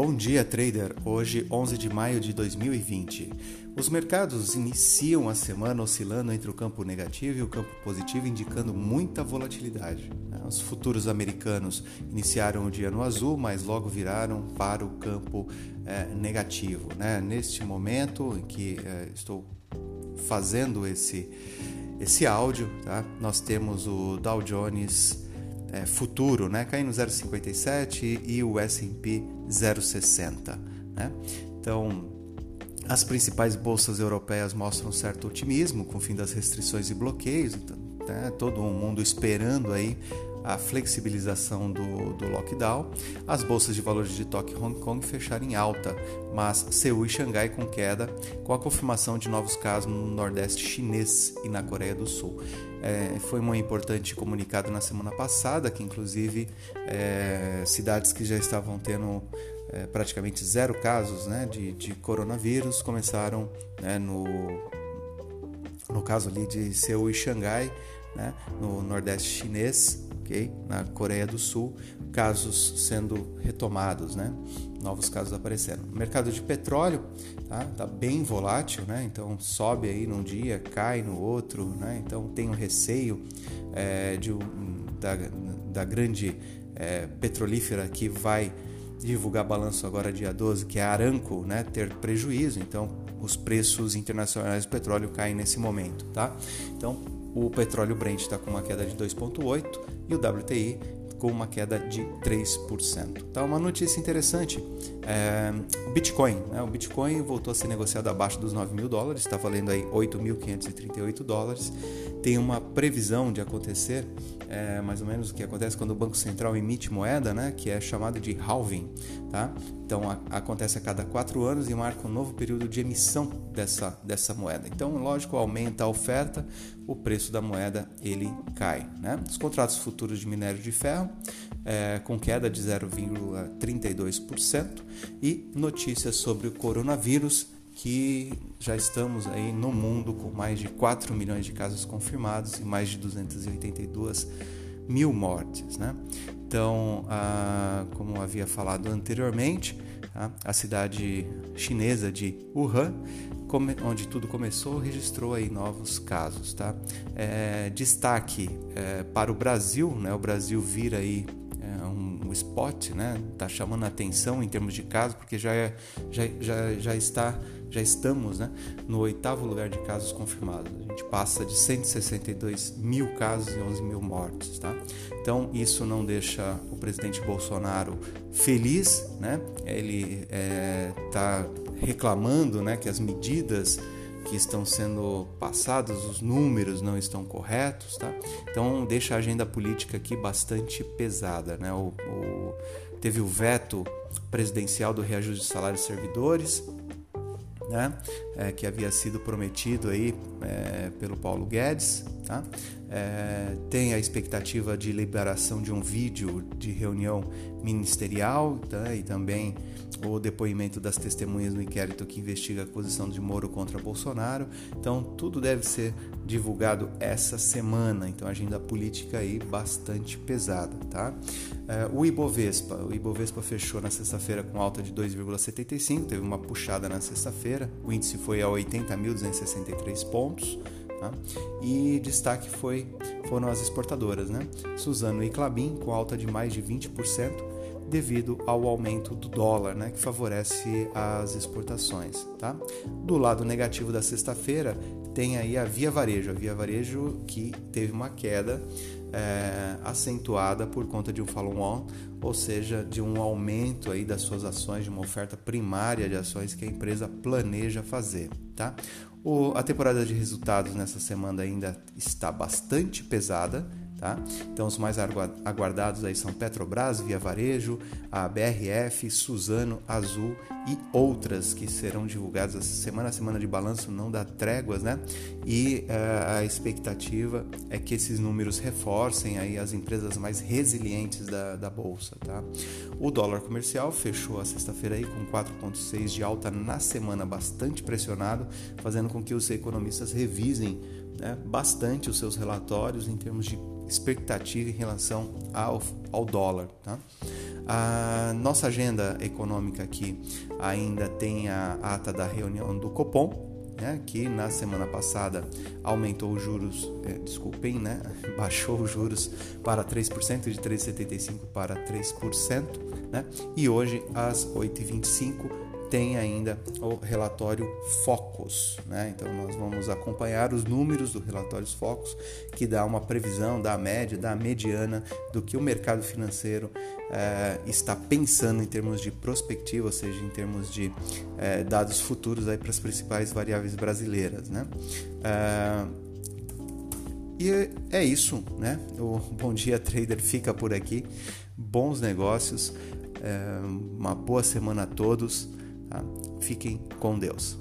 Bom dia, trader. Hoje, 11 de maio de 2020. Os mercados iniciam a semana oscilando entre o campo negativo e o campo positivo, indicando muita volatilidade. Né? Os futuros americanos iniciaram o dia no azul, mas logo viraram para o campo é, negativo. Né? Neste momento em que é, estou fazendo esse, esse áudio, tá? nós temos o Dow Jones é, futuro, né? caindo 0,57 e o S&P 0,60. Né? Então, as principais bolsas europeias mostram certo otimismo com o fim das restrições e bloqueios, então, né? todo mundo esperando aí a flexibilização do, do, lockdown. As bolsas de valores de Tóquio e Hong Kong fecharam em alta, mas Seul e Xangai com queda, com a confirmação de novos casos no Nordeste chinês e na Coreia do Sul. É, foi um importante comunicado na semana passada, que inclusive é, cidades que já estavam tendo é, praticamente zero casos né, de, de coronavírus começaram né, no, no caso ali de Seul e Xangai, né, no Nordeste chinês, na Coreia do Sul, casos sendo retomados, né, novos casos aparecendo. O mercado de petróleo tá, tá bem volátil, né, então sobe aí num dia, cai no outro, né, então tem um receio é, de, da, da grande é, petrolífera que vai divulgar balanço agora dia 12, que é a Aramco, né, ter prejuízo, então os preços internacionais do petróleo caem nesse momento, tá? Então, o petróleo Brent está com uma queda de 2,8 e o WTI com uma queda de 3%. Tá uma notícia interessante. É, o Bitcoin, né? o Bitcoin voltou a ser negociado abaixo dos 9 mil dólares, está valendo aí 8.538 dólares. Tem uma previsão de acontecer, é, mais ou menos o que acontece quando o Banco Central emite moeda, né? que é chamado de halving. Tá? Então a, acontece a cada quatro anos e marca um novo período de emissão dessa, dessa moeda. Então, lógico, aumenta a oferta, o preço da moeda ele cai. Né? Os contratos futuros de minério de ferro é, com queda de 0,32% e notícias sobre o coronavírus que já estamos aí no mundo com mais de 4 milhões de casos confirmados e mais de 282 mil mortes. Né? Então, ah, como havia falado anteriormente, tá? a cidade chinesa de Wuhan, onde tudo começou, registrou aí novos casos. Tá? É, destaque é, para o Brasil, né? o Brasil vira aí é, um, spot, né? Tá chamando a atenção em termos de casos, porque já, é, já, já, já está já estamos né, no oitavo lugar de casos confirmados. A gente passa de 162 mil casos e 11 mil mortes. Tá? Então, isso não deixa o presidente Bolsonaro feliz. Né? Ele está é, reclamando né, que as medidas que estão sendo passadas, os números não estão corretos, tá? Então deixa a agenda política aqui bastante pesada, né? O, o, teve o veto presidencial do reajuste de salários servidores, né, é, que havia sido prometido aí é, pelo Paulo Guedes. Tá? É, tem a expectativa de liberação de um vídeo de reunião ministerial tá? e também o depoimento das testemunhas no inquérito que investiga a acusação de Moro contra Bolsonaro. Então, tudo deve ser divulgado essa semana. Então, agenda política aí bastante pesada, tá? É, o Ibovespa, o Ibovespa fechou na sexta-feira com alta de 2,75, teve uma puxada na sexta-feira. O índice foi a 80.263 pontos. Tá? E destaque foi, foram as exportadoras, né? Suzano e Clabin com alta de mais de 20%, devido ao aumento do dólar, né, que favorece as exportações. Tá? Do lado negativo da sexta-feira, tem aí a Via Varejo, a Via Varejo que teve uma queda é, acentuada por conta de um follow-on, ou seja, de um aumento aí das suas ações, de uma oferta primária de ações que a empresa planeja fazer. Tá? O, a temporada de resultados nessa semana ainda está bastante pesada, Tá? Então, os mais aguardados aí são Petrobras, Via Varejo, a BRF, Suzano, Azul e outras que serão divulgadas essa semana. A semana de balanço não dá tréguas, né? E uh, a expectativa é que esses números reforcem aí as empresas mais resilientes da, da Bolsa, tá? O dólar comercial fechou a sexta-feira aí com 4,6 de alta na semana, bastante pressionado, fazendo com que os economistas revisem né, bastante os seus relatórios em termos de expectativa em relação ao, ao dólar. Tá? A nossa agenda econômica aqui ainda tem a ata da reunião do Copom, né, que na semana passada aumentou os juros, é, desculpem, né, baixou os juros para 3%, de 3,75% para 3%, né, e hoje às 8h25 tem ainda o relatório Focus. Né? Então, nós vamos acompanhar os números do relatório Focus, que dá uma previsão da média, da mediana do que o mercado financeiro eh, está pensando em termos de prospectiva, ou seja, em termos de eh, dados futuros para as principais variáveis brasileiras. Né? Eh, e é isso, né? O Bom Dia Trader fica por aqui. Bons negócios, uma boa semana a todos. Fiquem com Deus.